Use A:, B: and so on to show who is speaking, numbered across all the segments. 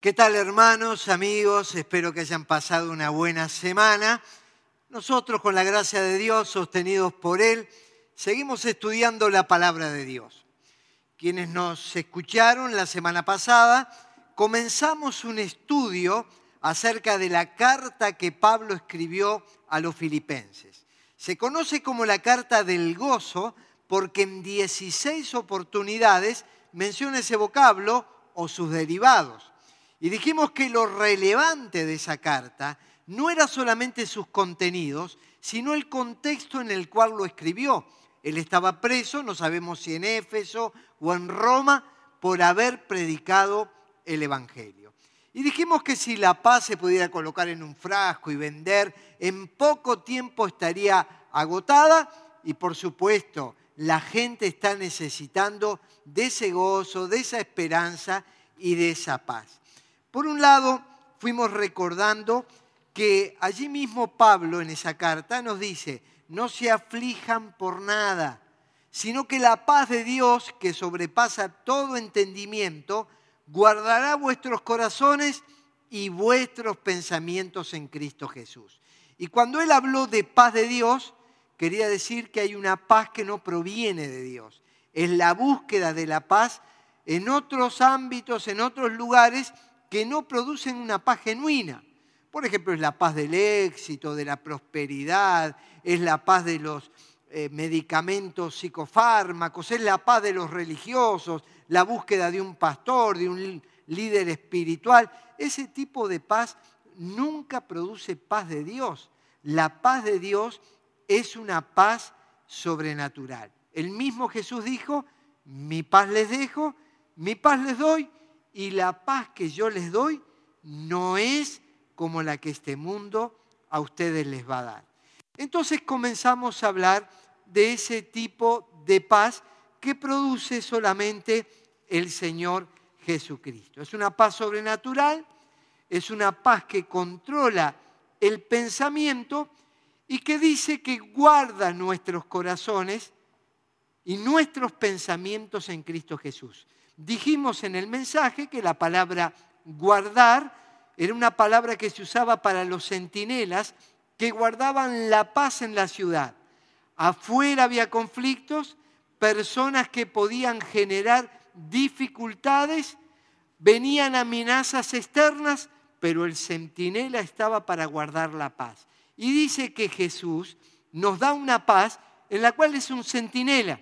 A: ¿Qué tal hermanos, amigos? Espero que hayan pasado una buena semana. Nosotros, con la gracia de Dios, sostenidos por Él, seguimos estudiando la palabra de Dios. Quienes nos escucharon la semana pasada, comenzamos un estudio acerca de la carta que Pablo escribió a los filipenses. Se conoce como la carta del gozo porque en 16 oportunidades menciona ese vocablo o sus derivados. Y dijimos que lo relevante de esa carta no era solamente sus contenidos, sino el contexto en el cual lo escribió. Él estaba preso, no sabemos si en Éfeso o en Roma, por haber predicado el Evangelio. Y dijimos que si la paz se pudiera colocar en un frasco y vender, en poco tiempo estaría agotada y por supuesto la gente está necesitando de ese gozo, de esa esperanza y de esa paz. Por un lado, fuimos recordando que allí mismo Pablo en esa carta nos dice, no se aflijan por nada, sino que la paz de Dios, que sobrepasa todo entendimiento, guardará vuestros corazones y vuestros pensamientos en Cristo Jesús. Y cuando él habló de paz de Dios, quería decir que hay una paz que no proviene de Dios. Es la búsqueda de la paz en otros ámbitos, en otros lugares, que no producen una paz genuina. Por ejemplo, es la paz del éxito, de la prosperidad, es la paz de los eh, medicamentos psicofármacos, es la paz de los religiosos, la búsqueda de un pastor, de un líder espiritual. Ese tipo de paz nunca produce paz de Dios. La paz de Dios es una paz sobrenatural. El mismo Jesús dijo, mi paz les dejo, mi paz les doy, y la paz que yo les doy no es como la que este mundo a ustedes les va a dar. Entonces comenzamos a hablar de ese tipo de paz que produce solamente el Señor Jesucristo. Es una paz sobrenatural, es una paz que controla el pensamiento y que dice que guarda nuestros corazones y nuestros pensamientos en Cristo Jesús. Dijimos en el mensaje que la palabra guardar era una palabra que se usaba para los centinelas que guardaban la paz en la ciudad. Afuera había conflictos, personas que podían generar dificultades, venían amenazas externas, pero el centinela estaba para guardar la paz. Y dice que Jesús nos da una paz en la cual es un centinela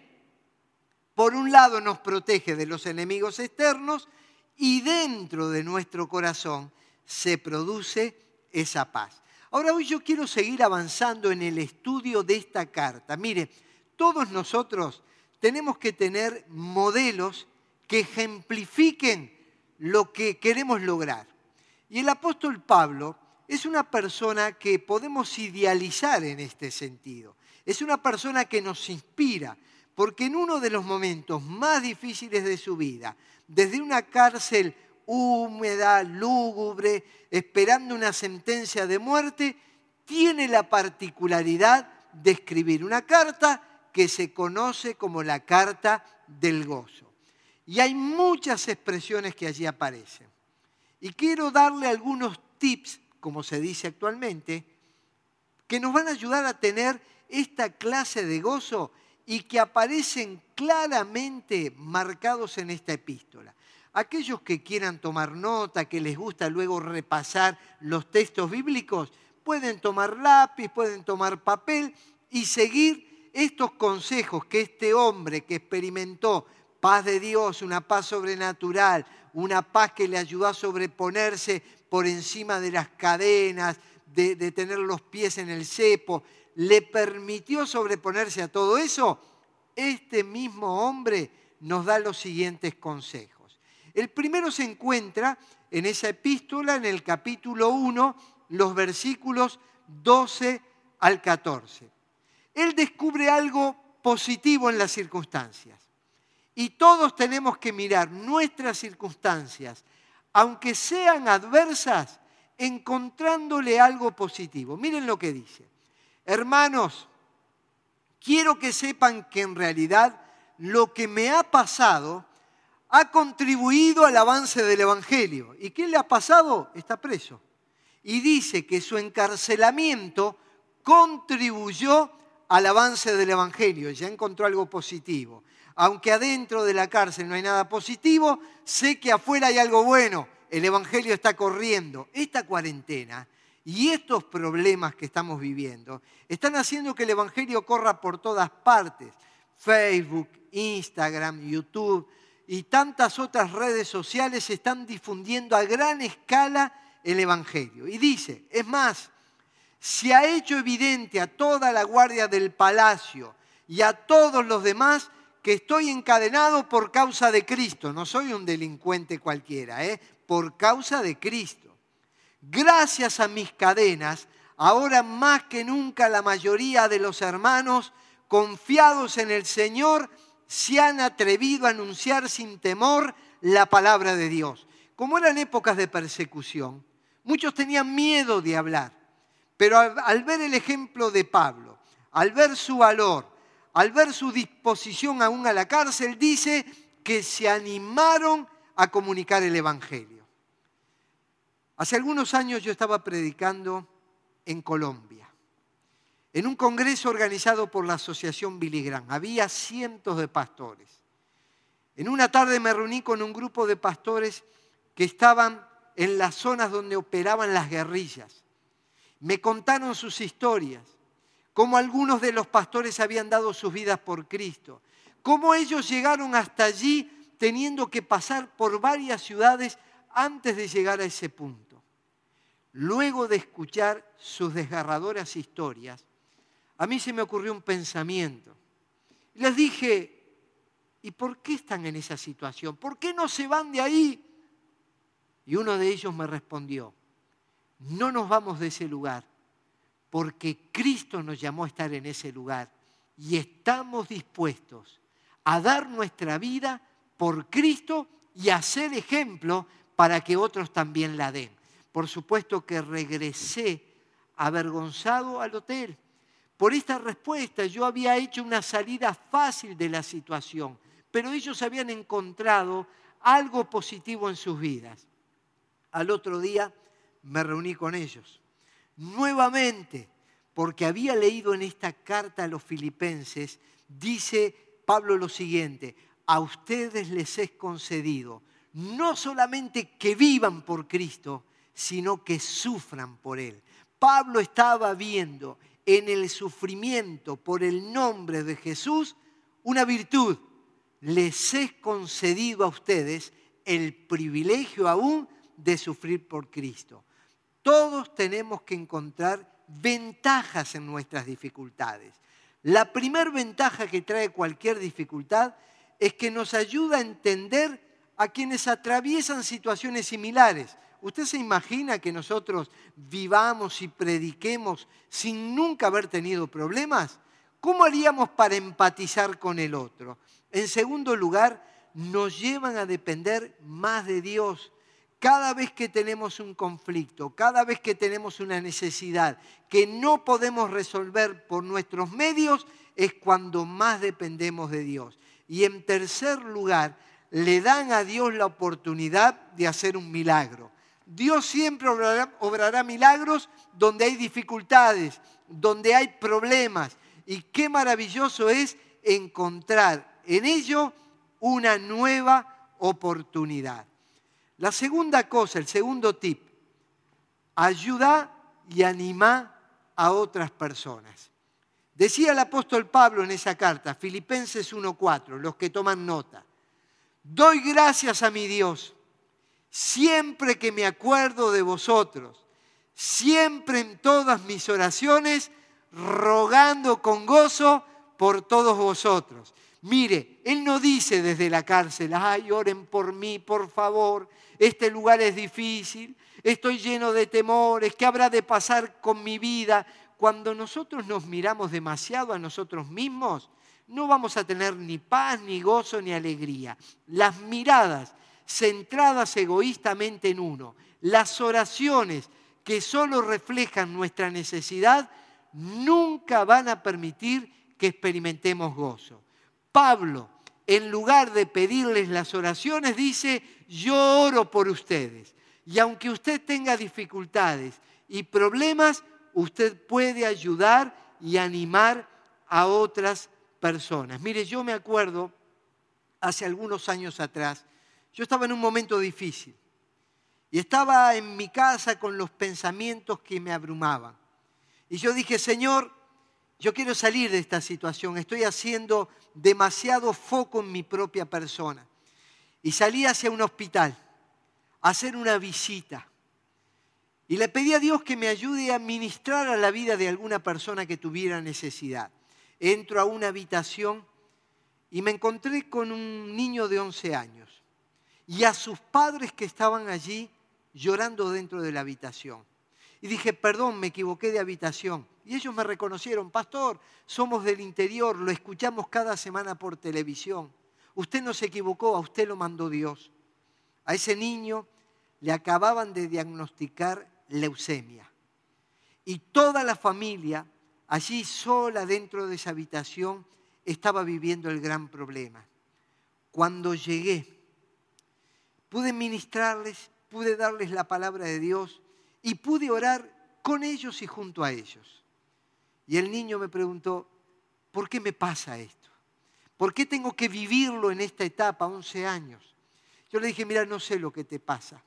A: por un lado nos protege de los enemigos externos y dentro de nuestro corazón se produce esa paz. Ahora hoy yo quiero seguir avanzando en el estudio de esta carta. Mire, todos nosotros tenemos que tener modelos que ejemplifiquen lo que queremos lograr. Y el apóstol Pablo es una persona que podemos idealizar en este sentido. Es una persona que nos inspira, porque en uno de los momentos más difíciles de su vida, desde una cárcel húmeda, lúgubre, esperando una sentencia de muerte, tiene la particularidad de escribir una carta que se conoce como la carta del gozo. Y hay muchas expresiones que allí aparecen. Y quiero darle algunos tips, como se dice actualmente, que nos van a ayudar a tener esta clase de gozo y que aparecen claramente marcados en esta epístola. Aquellos que quieran tomar nota, que les gusta luego repasar los textos bíblicos, pueden tomar lápiz, pueden tomar papel y seguir estos consejos que este hombre que experimentó paz de Dios, una paz sobrenatural, una paz que le ayudó a sobreponerse por encima de las cadenas, de, de tener los pies en el cepo, le permitió sobreponerse a todo eso, este mismo hombre nos da los siguientes consejos. El primero se encuentra en esa epístola, en el capítulo 1, los versículos 12 al 14. Él descubre algo positivo en las circunstancias. Y todos tenemos que mirar nuestras circunstancias, aunque sean adversas, encontrándole algo positivo. Miren lo que dice. Hermanos, quiero que sepan que en realidad lo que me ha pasado ha contribuido al avance del Evangelio. ¿Y qué le ha pasado? Está preso. Y dice que su encarcelamiento contribuyó al avance del Evangelio. Ya encontró algo positivo. Aunque adentro de la cárcel no hay nada positivo, sé que afuera hay algo bueno. El Evangelio está corriendo. Esta cuarentena y estos problemas que estamos viviendo están haciendo que el Evangelio corra por todas partes. Facebook, Instagram, YouTube y tantas otras redes sociales están difundiendo a gran escala el Evangelio. Y dice, es más, se ha hecho evidente a toda la guardia del palacio y a todos los demás que estoy encadenado por causa de Cristo. No soy un delincuente cualquiera, ¿eh? por causa de Cristo. Gracias a mis cadenas, ahora más que nunca la mayoría de los hermanos confiados en el Señor se han atrevido a anunciar sin temor la palabra de Dios. Como eran épocas de persecución, muchos tenían miedo de hablar, pero al, ver el ejemplo de Pablo, al ver su valor, al ver su disposición aún a la cárcel, dice que se animaron a comunicar el Evangelio. Hace algunos años yo estaba predicando en Colombia en un congreso organizado por la Asociación Billy. Había cientos de pastores. En una tarde me reuní con un grupo de pastores que estaban en las zonas donde operaban las guerrillas. Me contaron sus historias, cómo algunos de los pastores habían dado sus vidas por Cristo, cómo ellos llegaron hasta allí teniendo que pasar por varias ciudades antes de llegar a ese punto. Luego de escuchar sus desgarradoras historias, a mí se me ocurrió un pensamiento. Les dije, ¿y por qué están en esa situación? ¿Por qué no se van de ahí? Y uno de ellos me respondió, no nos vamos de ese lugar porque Cristo nos llamó a estar en ese lugar y estamos dispuestos a dar nuestra vida por Cristo y a ser ejemplo para que otros también la den. Por supuesto que regresé avergonzado al hotel por esta respuesta yo había hecho una salida fácil de la situación, pero ellos habían encontrado algo positivo en sus vidas. Al otro día me reuní con ellos, nuevamente, porque había leído en esta carta a los filipenses, dice Pablo lo siguiente, a ustedes les es concedido no solamente que vivan por Cristo, sino que sufran por Él. Pablo estaba viendo en el sufrimiento por el nombre de Jesús una virtud. Les es concedido a ustedes el privilegio aún de sufrir por Cristo. Todos tenemos que encontrar ventajas en nuestras dificultades. La primer ventaja que trae cualquier dificultad es que nos ayuda a entender a quienes atraviesan situaciones similares. ¿Usted se imagina que nosotros vivamos y prediquemos sin nunca haber tenido problemas? ¿Cómo haríamos para empatizar con el otro? En segundo lugar, nos llevan a depender más de Dios. Cada vez que tenemos un conflicto, cada vez que tenemos una necesidad que no podemos resolver por nuestros medios, es cuando más dependemos de Dios. Y en tercer lugar, le dan a Dios la oportunidad de hacer un milagro. Dios siempre obrará, milagros donde hay dificultades, donde hay problemas. Y qué maravilloso es encontrar en ello una nueva oportunidad. La segunda cosa, el segundo tip, ayuda y anima a otras personas. Decía el apóstol Pablo en esa carta, Filipenses 1.4, los que toman nota, doy gracias a mi Dios siempre que me acuerdo de vosotros, siempre en todas mis oraciones, rogando con gozo por todos vosotros. Mire, Él no dice desde la cárcel, ay, oren por mí, por favor, este lugar es difícil, estoy lleno de temores, ¿qué habrá de pasar con mi vida? Cuando nosotros nos miramos demasiado a nosotros mismos, no vamos a tener ni paz, ni gozo, ni alegría. Las miradas centradas egoístamente en uno. Las oraciones que solo reflejan nuestra necesidad nunca van a permitir que experimentemos gozo. Pablo en lugar de pedirles las oraciones, dice, yo oro por ustedes. Y aunque usted tenga dificultades y problemas, usted puede ayudar y animar a otras personas. Mire, yo me acuerdo, hace algunos años atrás, yo estaba en un momento difícil y estaba en mi casa con los pensamientos que me abrumaban. Y yo dije, Señor, yo quiero salir de esta situación, estoy haciendo demasiado foco en mi propia persona. Y salí hacia un hospital a hacer una visita. Y le pedí a Dios que me ayude a ministrar a la vida de alguna persona que tuviera necesidad. Entro a una habitación y me encontré con un niño de 11 años y a sus padres que estaban allí llorando dentro de la habitación. Y dije, perdón, me equivoqué de habitación. Y ellos me reconocieron, pastor, somos del interior, lo escuchamos cada semana por televisión. Usted no se equivocó, a usted lo mandó Dios. A ese niño le acababan de diagnosticar leucemia. Y toda la familia, allí sola dentro de esa habitación, estaba viviendo el gran problema. Cuando llegué, pude ministrarles, pude darles la palabra de Dios y pude orar con ellos y junto a ellos. Y el niño me preguntó, ¿por qué me pasa esto? ¿Por qué tengo que vivirlo en esta etapa, 11 años? Yo le dije, mira, no sé lo que te pasa.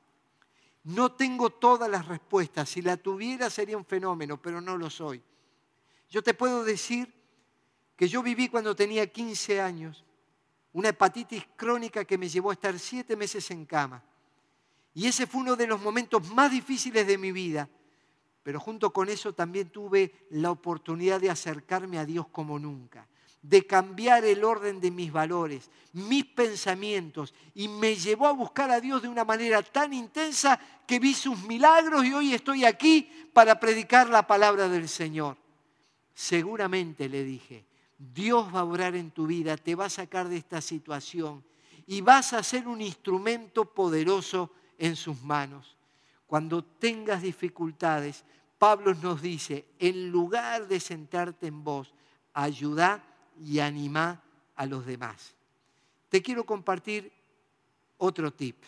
A: No tengo todas las respuestas. Si la tuviera sería un fenómeno, pero no lo soy. Yo te puedo decir que yo viví cuando tenía 15 años una hepatitis crónica que me llevó a estar siete meses en cama. Y ese fue uno de los momentos más difíciles de mi vida. Pero junto con eso también tuve la oportunidad de acercarme a Dios como nunca, de cambiar el orden de mis valores, mis pensamientos, y me llevó a buscar a Dios de una manera tan intensa que vi sus milagros y hoy estoy aquí para predicar la palabra del Señor. Seguramente le dije, Dios va a obrar en tu vida, te va a sacar de esta situación y vas a ser un instrumento poderoso en sus manos. Cuando tengas dificultades, Pablo nos dice, en lugar de sentarte en vos, ayuda y anima a los demás. Te quiero compartir otro tip.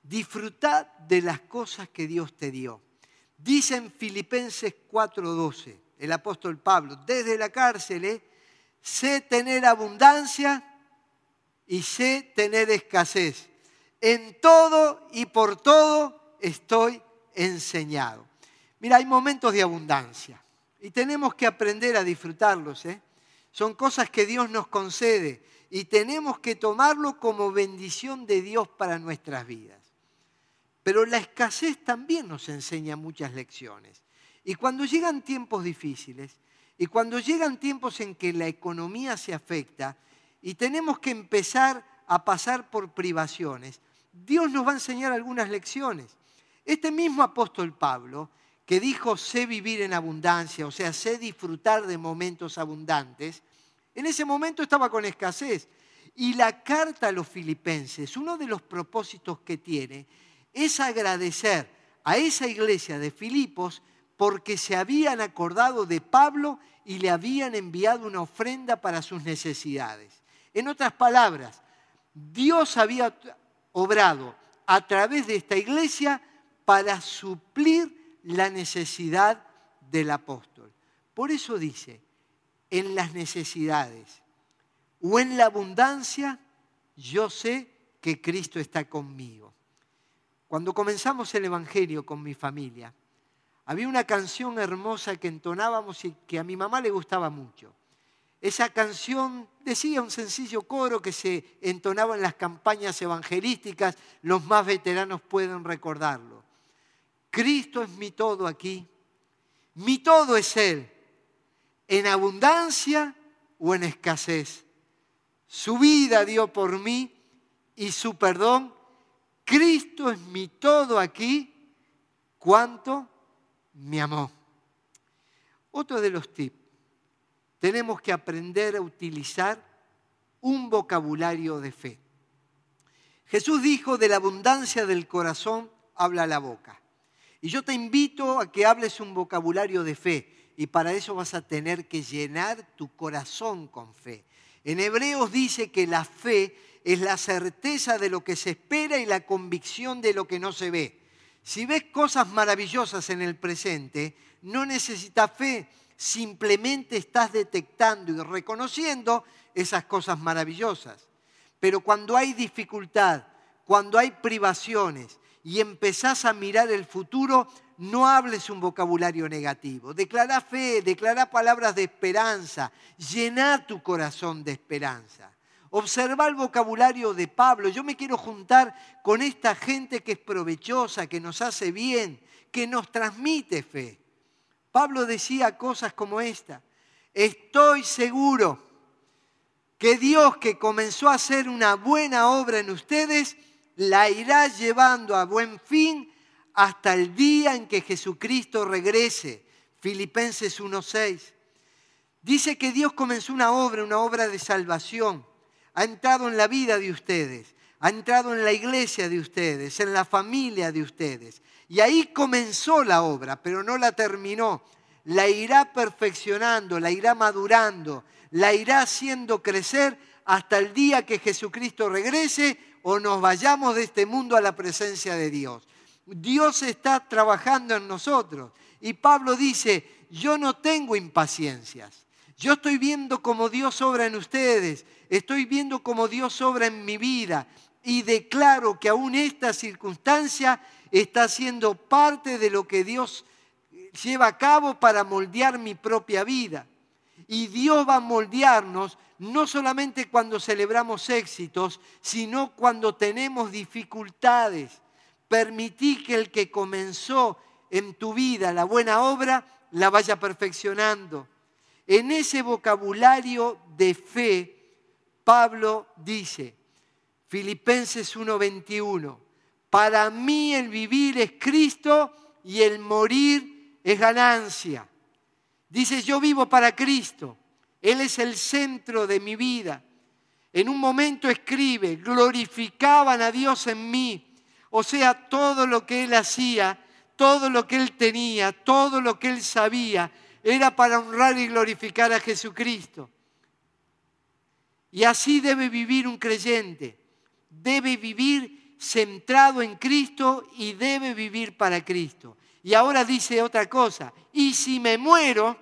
A: Disfrutad de las cosas que Dios te dio. Dice en Filipenses 4:12 el apóstol Pablo, desde la cárcel, ¿eh? sé tener abundancia y sé tener escasez en todo y por todo estoy enseñado. Mira, hay momentos de abundancia y tenemos que aprender a disfrutarlos. ¿eh? Son cosas que Dios nos concede y tenemos que tomarlo como bendición de Dios para nuestras vidas. Pero la escasez también nos enseña muchas lecciones. Y cuando llegan tiempos difíciles, y cuando llegan tiempos en que la economía se afecta y tenemos que empezar a pasar por privaciones, Dios nos va a enseñar algunas lecciones. Este mismo apóstol Pablo, que dijo sé vivir en abundancia, o sea, sé disfrutar de momentos abundantes, en ese momento estaba con escasez. Y la carta a los filipenses, uno de los propósitos que tiene, es agradecer a esa iglesia de Filipos porque se habían acordado de Pablo y le habían enviado una ofrenda para sus necesidades. En otras palabras, Dios había obrado a través de esta iglesia para suplir la necesidad del apóstol. Por eso dice, en las necesidades o en la abundancia, yo sé que Cristo está conmigo. Cuando comenzamos el Evangelio con mi familia, había una canción hermosa que entonábamos y que a mi mamá le gustaba mucho. Esa canción decía un sencillo coro que se entonaba en las campañas evangelísticas, los más veteranos pueden recordarlo. Cristo es mi todo aquí, mi todo es Él, en abundancia o en escasez. Su vida dio por mí y su perdón. Cristo es mi todo aquí, cuánto me amó. Otro de los tips tenemos que aprender a utilizar un vocabulario de fe. Jesús dijo, de la abundancia del corazón habla la boca. Y yo te invito a que hables un vocabulario de fe y para eso vas a tener que llenar tu corazón con fe. En Hebreos dice que la fe es la certeza de lo que se espera y la convicción de lo que no se ve. Si ves cosas maravillosas en el presente, no necesitas fe, simplemente estás detectando y reconociendo esas cosas maravillosas. Pero cuando hay dificultad, cuando hay privaciones y empezás a mirar el futuro, no hables un vocabulario negativo. Declara fe, declara palabras de esperanza, llena tu corazón de esperanza. Observa el vocabulario de Pablo. Yo me quiero juntar con esta gente que es provechosa, que nos hace bien, que nos transmite fe. Pablo decía cosas como esta. Estoy seguro que Dios que comenzó a hacer una buena obra en ustedes, la irá llevando a buen fin hasta el día en que Jesucristo regrese. Filipenses 1.6. Dice que Dios comenzó una obra, una obra de salvación. Ha entrado en la vida de ustedes, ha entrado en la iglesia de ustedes, en la familia de ustedes. Y ahí comenzó la obra, pero no la terminó. La irá perfeccionando, la irá madurando, la irá haciendo crecer hasta el día que Jesucristo regrese o nos vayamos de este mundo a la presencia de Dios. Dios está trabajando en nosotros. Y Pablo dice, yo no tengo impaciencias. Yo estoy viendo cómo Dios obra en ustedes. Estoy viendo cómo Dios obra en mi vida. Y declaro que aún esta circunstancia está siendo parte de lo que Dios lleva a cabo para moldear mi propia vida. Y Dios va a moldearnos no solamente cuando celebramos éxitos, sino cuando tenemos dificultades permití que el que comenzó en tu vida la buena obra la vaya perfeccionando. En ese vocabulario de fe, Pablo dice, Filipenses 1:21, para mí el vivir es Cristo y el morir es ganancia. Dice, yo vivo para Cristo, Él es el centro de mi vida. En un momento escribe, glorificaban a Dios en mí o sea, todo lo que él hacía, todo lo que él tenía, todo lo que él sabía, era para honrar y glorificar a Jesucristo. Y así debe vivir un creyente. Debe vivir centrado en Cristo y debe vivir para Cristo. Y ahora dice otra cosa, y si me muero,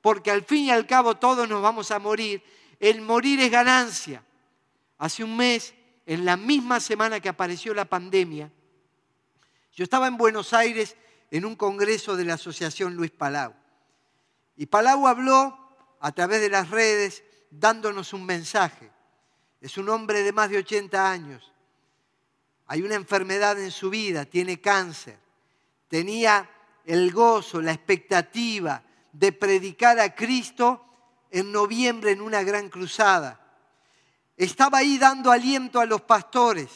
A: porque al fin y al cabo todos nos vamos a morir, el morir es ganancia. Hace un mes en la misma semana que apareció la pandemia, yo estaba en Buenos Aires en un congreso de la Asociación Luis Palau. Y Palau habló a través de las redes dándonos un mensaje. Es un hombre de más de 80 años. Hay una enfermedad en su vida, tiene cáncer. Tenía el gozo, la expectativa de predicar a Cristo en noviembre en una gran cruzada estaba ahí dando aliento a los pastores,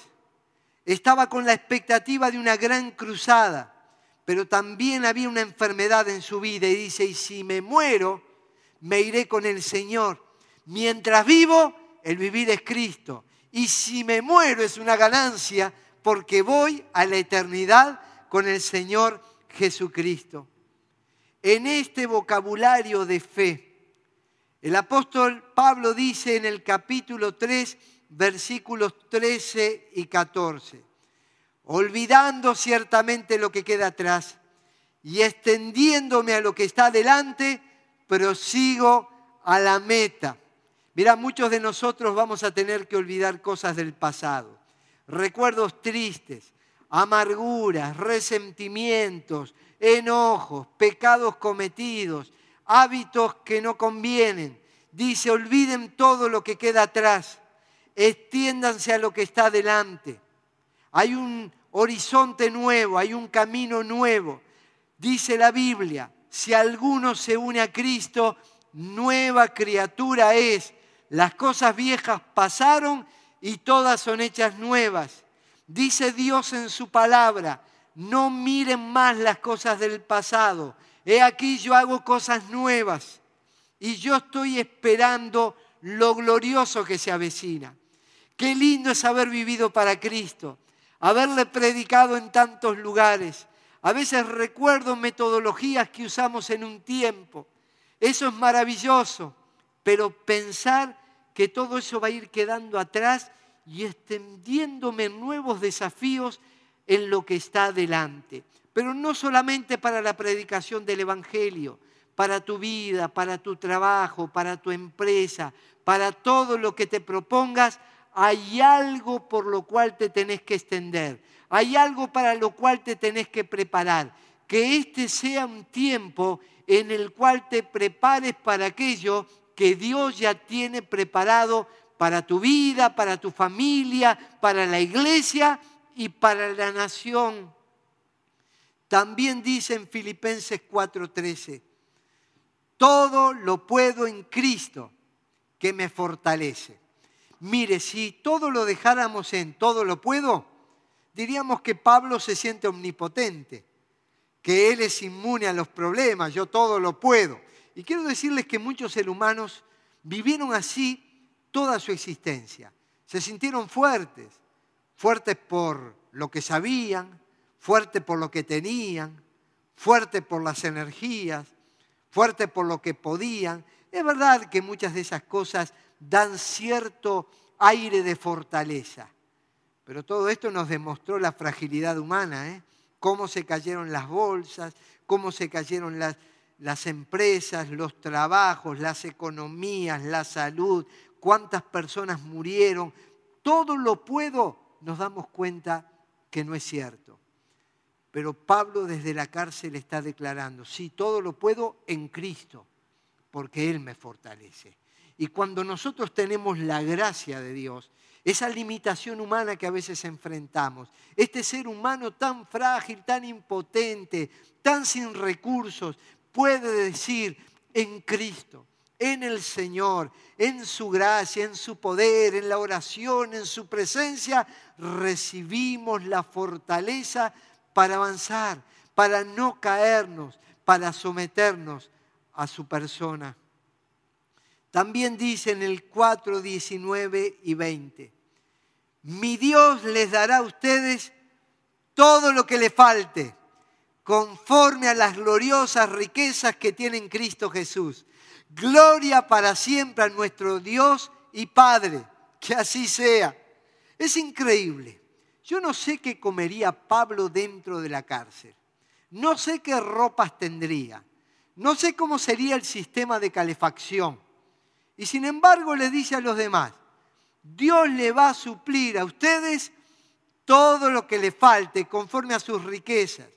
A: estaba con la expectativa de una gran cruzada, pero también había una enfermedad en su vida y dice, y si me muero, me iré con el Señor. Mientras vivo, el vivir es Cristo. Y si me muero es una ganancia porque voy a la eternidad con el Señor Jesucristo. En este vocabulario de fe, el apóstol Pablo dice en el capítulo 3, versículos 13 y 14, olvidando ciertamente lo que queda atrás y extendiéndome a lo que está delante, prosigo a la meta. Mira, muchos de nosotros vamos a tener que olvidar cosas del pasado, recuerdos tristes, amarguras, resentimientos, enojos, pecados cometidos, hábitos que no convienen. Dice, olviden todo lo que queda atrás, extiéndanse a lo que está delante. Hay un horizonte nuevo, hay un camino nuevo. Dice la Biblia, si alguno se une a Cristo, nueva criatura es. Las cosas viejas pasaron y todas son hechas nuevas. Dice Dios en su palabra, no miren más las cosas del pasado, he aquí yo hago cosas nuevas y yo estoy esperando lo glorioso que se avecina. Qué lindo es haber vivido para Cristo, haberle predicado en tantos lugares. A veces recuerdo metodologías que usamos en un tiempo. Eso es maravilloso, pero pensar que todo eso va a ir quedando atrás y extendiéndome en nuevos desafíos en lo que está adelante. Pero no solamente para la predicación del Evangelio, para tu vida, para tu trabajo, para tu empresa, para todo lo que te propongas, hay algo por lo cual te tenés que extender, hay algo para lo cual te tenés que preparar. Que este sea un tiempo en el cual te prepares para aquello que Dios ya tiene preparado para tu vida, para tu familia, para la iglesia y para la nación. También dice en Filipenses 4:13, todo lo puedo en Cristo que me fortalece. Mire, si todo lo dejáramos en todo lo puedo, diríamos que Pablo se siente omnipotente, que él es inmune a los problemas, yo todo lo puedo. Y quiero decirles que muchos seres humanos vivieron así toda su existencia. Se sintieron fuertes, fuertes por lo que sabían, fuertes por lo que tenían, fuertes por las energías, fuertes por lo que podían. Es verdad que muchas de esas cosas dan cierto aire de fortaleza, pero todo esto nos demostró la fragilidad humana, ¿eh? cómo se cayeron las bolsas, cómo se cayeron las, las empresas, los trabajos, las economías, la salud, cuántas personas murieron. Todo lo puedo, nos damos cuenta que no es cierto. Pero Pablo desde la cárcel está declarando, sí, todo lo puedo en Cristo, porque Él me fortalece. Y cuando nosotros tenemos la gracia de Dios, esa limitación humana que a veces enfrentamos, este ser humano tan frágil, tan impotente, tan sin recursos, puede decir en Cristo, en el Señor, en su gracia, en su poder, en la oración, en su presencia, recibimos la fortaleza para avanzar, para no caernos, para someternos a su persona. También dice en el 4, 19 y 20, mi Dios les dará a ustedes todo lo que le falte, conforme a las gloriosas riquezas que tiene en Cristo Jesús. Gloria para siempre a nuestro Dios y Padre, que así sea. Es increíble. Yo no sé qué comería Pablo dentro de la cárcel. No sé qué ropas tendría. No sé cómo sería el sistema de calefacción. Y sin embargo le dice a los demás, Dios le va a suplir a ustedes todo lo que le falte conforme a sus riquezas.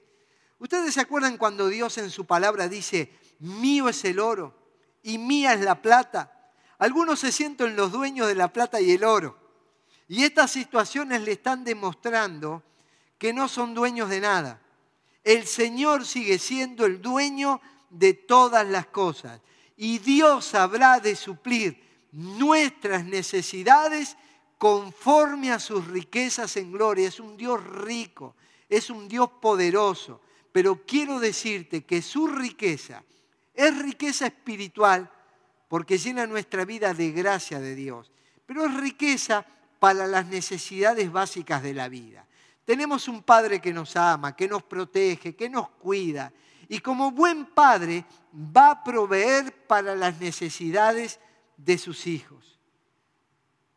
A: ¿Ustedes se acuerdan cuando Dios en su palabra dice, mío es el oro y mía es la plata? Algunos se sienten los dueños de la plata y el oro. Y estas situaciones le están demostrando que no son dueños de nada. El Señor sigue siendo el dueño de todas las cosas. Y Dios habrá de suplir nuestras necesidades conforme a sus riquezas en gloria. Es un Dios rico, es un Dios poderoso. Pero quiero decirte que su riqueza es riqueza espiritual porque llena nuestra vida de gracia de Dios. Pero es riqueza para las necesidades básicas de la vida. Tenemos un Padre que nos ama, que nos protege, que nos cuida. Y como buen Padre va a proveer para las necesidades de sus hijos.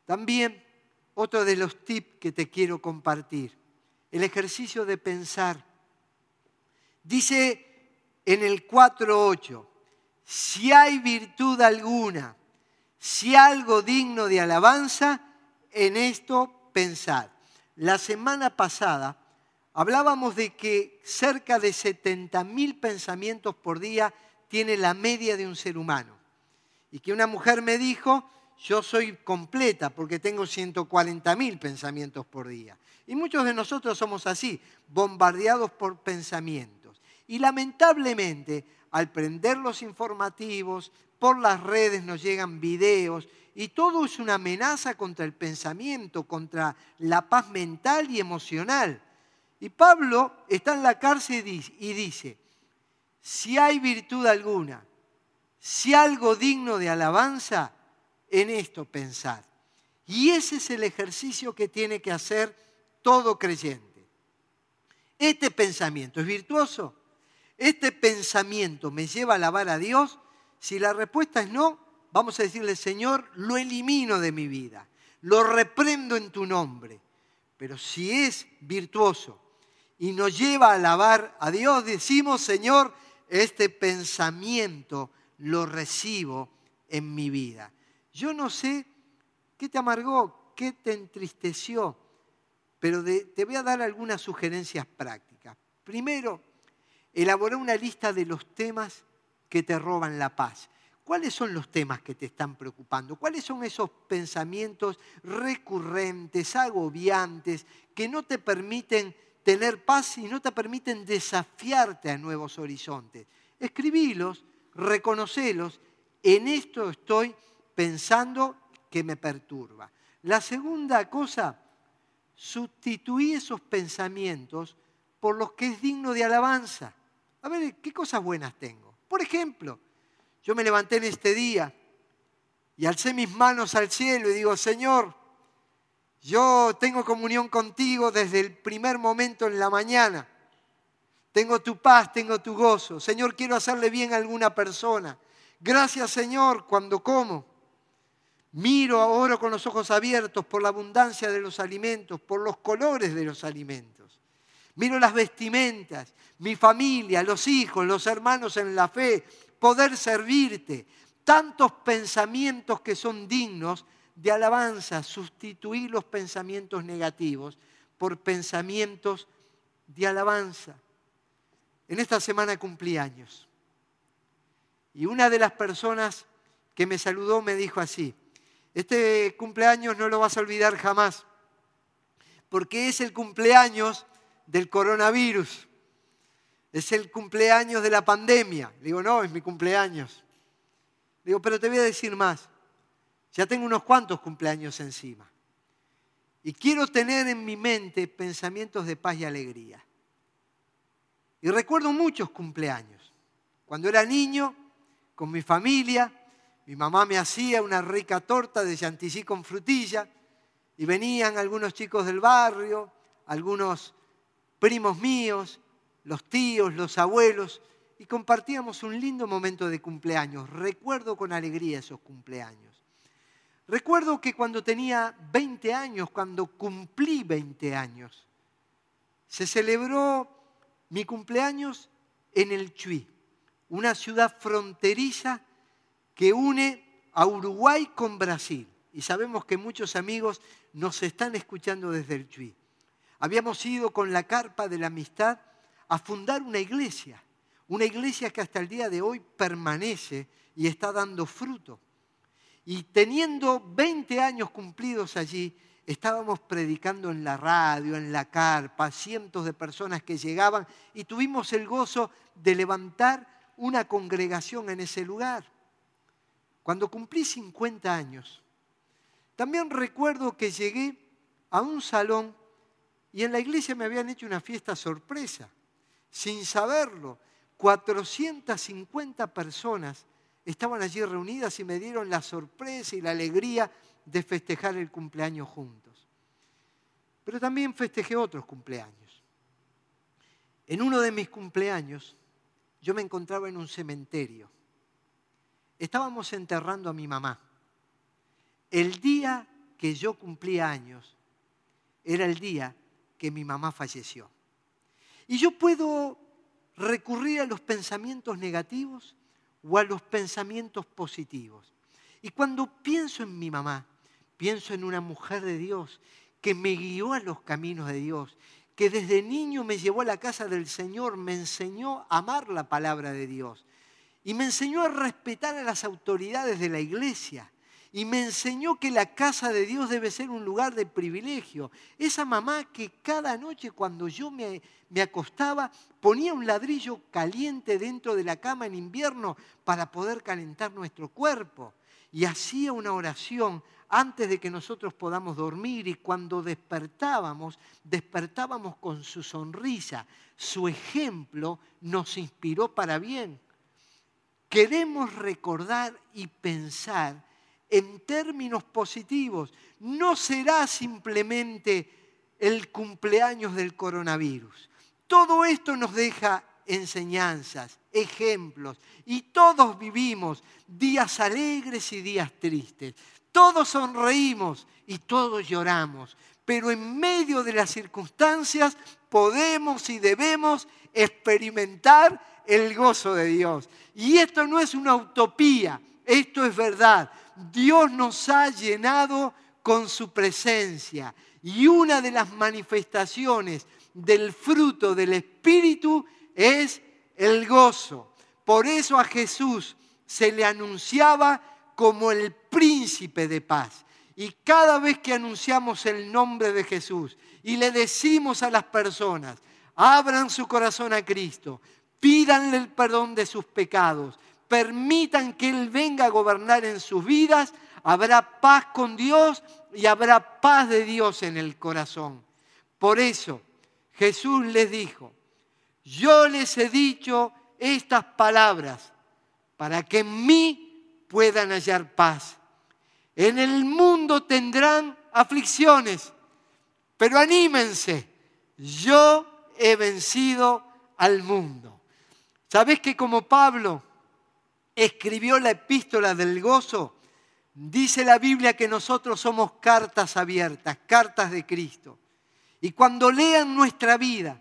A: También otro de los tips que te quiero compartir, el ejercicio de pensar. Dice en el 4.8, si hay virtud alguna, si algo digno de alabanza, en esto pensad. La semana pasada hablábamos de que cerca de 70.000 pensamientos por día tiene la media de un ser humano. Y que una mujer me dijo, yo soy completa porque tengo 140.000 pensamientos por día. Y muchos de nosotros somos así, bombardeados por pensamientos. Y lamentablemente, al prender los informativos, por las redes nos llegan videos y todo es una amenaza contra el pensamiento, contra la paz mental y emocional. Y Pablo está en la cárcel y dice, si hay virtud alguna, si algo digno de alabanza, en esto pensar. Y ese es el ejercicio que tiene que hacer todo creyente. Este pensamiento es virtuoso. Este pensamiento me lleva a alabar a Dios. Si la respuesta es no, vamos a decirle, Señor, lo elimino de mi vida, lo reprendo en tu nombre. Pero si es virtuoso y nos lleva a alabar a Dios, decimos, Señor, este pensamiento lo recibo en mi vida. Yo no sé qué te amargó, qué te entristeció, pero te voy a dar algunas sugerencias prácticas. Primero, elaborar una lista de los temas que te roban la paz. ¿Cuáles son los temas que te están preocupando? ¿Cuáles son esos pensamientos recurrentes, agobiantes, que no te permiten tener paz y no te permiten desafiarte a nuevos horizontes? Escribílos, reconocelos. En esto estoy pensando que me perturba. La segunda cosa, sustituí esos pensamientos por los que es digno de alabanza. A ver, ¿qué cosas buenas tengo? Por ejemplo, yo me levanté en este día y alcé mis manos al cielo y digo, Señor, yo tengo comunión contigo desde el primer momento en la mañana. Tengo tu paz, tengo tu gozo. Señor, quiero hacerle bien a alguna persona. Gracias, Señor, cuando como. Miro, oro con los ojos abiertos por la abundancia de los alimentos, por los colores de los alimentos. Miro las vestimentas, mi familia, los hijos, los hermanos en la fe, poder servirte. Tantos pensamientos que son dignos de alabanza, sustituir los pensamientos negativos por pensamientos de alabanza. En esta semana cumplí años. Y una de las personas que me saludó me dijo así, este cumpleaños no lo vas a olvidar jamás, porque es el cumpleaños del coronavirus. Es el cumpleaños de la pandemia. Digo, no, es mi cumpleaños. Le digo, pero te voy a decir más. Ya tengo unos cuantos cumpleaños encima. Y quiero tener en mi mente pensamientos de paz y alegría. Y recuerdo muchos cumpleaños. Cuando era niño, con mi familia, mi mamá me hacía una rica torta de chantilly con frutilla y venían algunos chicos del barrio, algunos primos míos, los tíos, los abuelos, y compartíamos un lindo momento de cumpleaños. Recuerdo con alegría esos cumpleaños. Recuerdo que cuando tenía 20 años, cuando cumplí 20 años, se celebró mi cumpleaños en el Chuy, una ciudad fronteriza que une a Uruguay con Brasil. Y sabemos que muchos amigos nos están escuchando desde el Chuy. Habíamos ido con la carpa de la amistad a fundar una iglesia, una iglesia que hasta el día de hoy permanece y está dando fruto. Y teniendo 20 años cumplidos allí, estábamos predicando en la radio, en la carpa, cientos de personas que llegaban y tuvimos el gozo de levantar una congregación en ese lugar. Cuando cumplí 50 años, también recuerdo que llegué a un salón y en la iglesia me habían hecho una fiesta sorpresa sin saberlo, 450 personas estaban allí reunidas y me dieron la sorpresa y la alegría de festejar el cumpleaños juntos. Pero también festejé otros cumpleaños. En uno de mis cumpleaños yo me encontraba en un cementerio. Estábamos enterrando a mi mamá. El día que yo cumplía años era el día que mi mamá falleció. Y yo puedo recurrir a los pensamientos negativos o a los pensamientos positivos. Y cuando pienso en mi mamá, pienso en una mujer de Dios que me guió a los caminos de Dios, que desde niño me llevó a la casa del Señor, me enseñó a amar la palabra de Dios y me enseñó a respetar a las autoridades de la iglesia y me enseñó que la casa de Dios debe ser un lugar de privilegio. Esa mamá que cada noche cuando yo me, me, acostaba ponía un ladrillo caliente dentro de la cama en invierno para poder calentar nuestro cuerpo. Y hacía una oración antes de que nosotros podamos dormir y cuando despertábamos, despertábamos con su sonrisa. Su ejemplo nos inspiró para bien. Queremos recordar y pensar en términos positivos. No será simplemente el cumpleaños del coronavirus. Todo esto nos deja enseñanzas, ejemplos, y todos vivimos días alegres y días tristes. Todos sonreímos y todos lloramos, pero en medio de las circunstancias podemos y debemos experimentar el gozo de Dios. Y esto no es una utopía, esto es verdad. Dios nos ha llenado con su presencia y una de las manifestaciones del fruto del Espíritu es el gozo. Por eso a Jesús se le anunciaba como el príncipe de paz. Y cada vez que anunciamos el nombre de Jesús y le decimos a las personas, abran su corazón a Cristo, pídanle el perdón de sus pecados, permitan que Él venga a gobernar en sus vidas, habrá paz con Dios y habrá paz de Dios en el corazón. Por eso Jesús les dijo, yo les he dicho estas palabras para que en mí puedan hallar paz. En el mundo tendrán aflicciones, pero anímense, yo he vencido al mundo. ¿Sabes que como Pablo escribió la epístola del gozo? Dice la Biblia que nosotros somos cartas abiertas, cartas de Cristo. Y cuando lean nuestra vida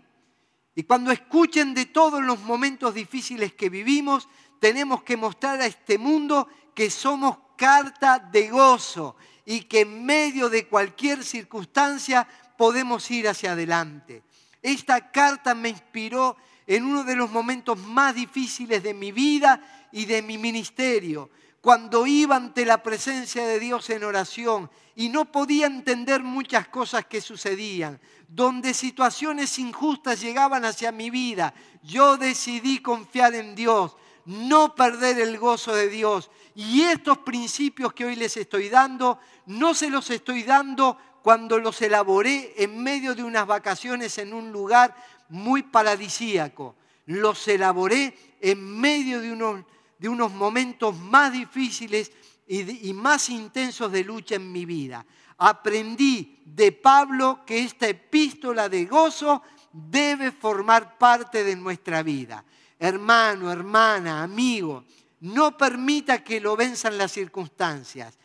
A: y cuando escuchen de todos los momentos difíciles que vivimos, tenemos que mostrar a este mundo que somos carta de gozo y que en medio de cualquier circunstancia podemos ir hacia adelante. Esta carta me inspiró en uno de los momentos más difíciles de mi vida y de mi ministerio, cuando iba ante la presencia de Dios en oración y no podía entender muchas cosas que sucedían, donde situaciones injustas llegaban hacia mi vida, yo decidí confiar en Dios, no perder el gozo de Dios. Y estos principios que hoy les estoy dando, no se los estoy dando cuando los elaboré en medio de unas vacaciones en un lugar muy paradisíaco. Los elaboré en medio de unos de unos momentos más difíciles y, más intensos de lucha en mi vida. Aprendí de Pablo que esta epístola de gozo debe formar parte de nuestra vida. Hermano, hermana, amigo, no permita que lo venzan las circunstancias.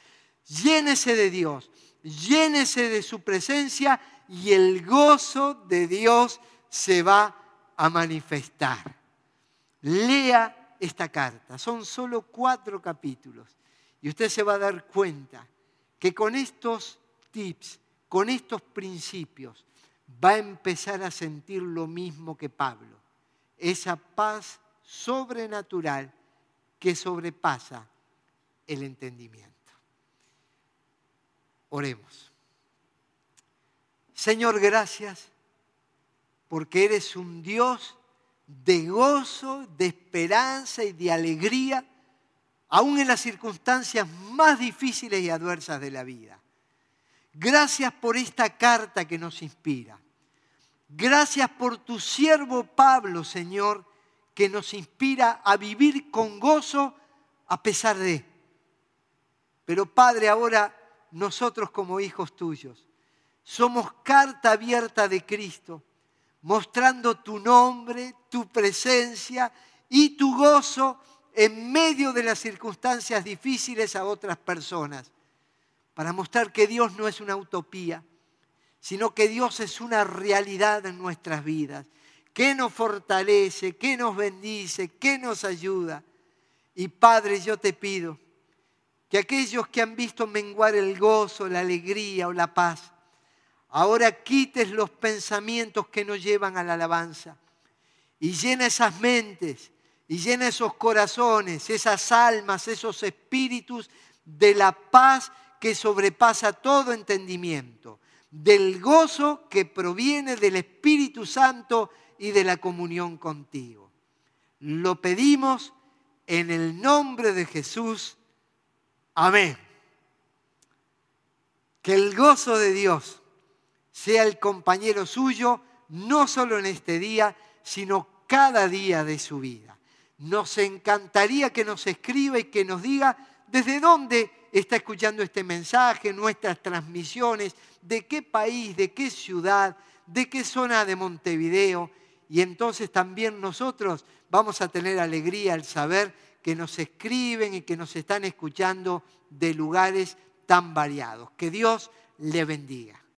A: Llénese de Dios, llénese de su presencia y el gozo de Dios se va a manifestar. Lea esta carta. Son solo cuatro capítulos. Y usted se va a dar cuenta que con estos tips, con estos principios, va a empezar a sentir lo mismo que Pablo. Esa paz sobrenatural que sobrepasa el entendimiento. Oremos. Señor, gracias porque eres un Dios de gozo, de esperanza y de alegría, aún en las circunstancias más difíciles y adversas de la vida. Gracias por esta carta que nos inspira. Gracias por tu siervo Pablo, Señor, que nos inspira a vivir con gozo a pesar de. Pero Padre, ahora nosotros como hijos tuyos somos carta abierta de Cristo mostrando tu nombre, tu presencia y tu gozo en medio de las circunstancias difíciles a otras personas, para mostrar que Dios no es una utopía, sino que Dios es una realidad en nuestras vidas, que nos fortalece, que nos bendice, que nos ayuda. Y Padre, yo te pido que aquellos que han visto menguar el gozo, la alegría o la paz, Ahora quites los pensamientos que nos llevan a la alabanza y llena esas mentes y llena esos corazones, esas almas, esos espíritus de la paz que sobrepasa todo entendimiento, del gozo que proviene del Espíritu Santo y de la comunión contigo. Lo pedimos en el nombre de Jesús. Amén. Que el gozo de Dios sea el compañero suyo, no solo en este día, sino cada día de su vida. Nos encantaría que nos escriba y que nos diga desde dónde está escuchando este mensaje, nuestras transmisiones, de qué país, de qué ciudad, de qué zona de Montevideo. y entonces también nosotros vamos a tener alegría al saber que nos escriben y que nos están escuchando de lugares tan variados. Que Dios le bendiga.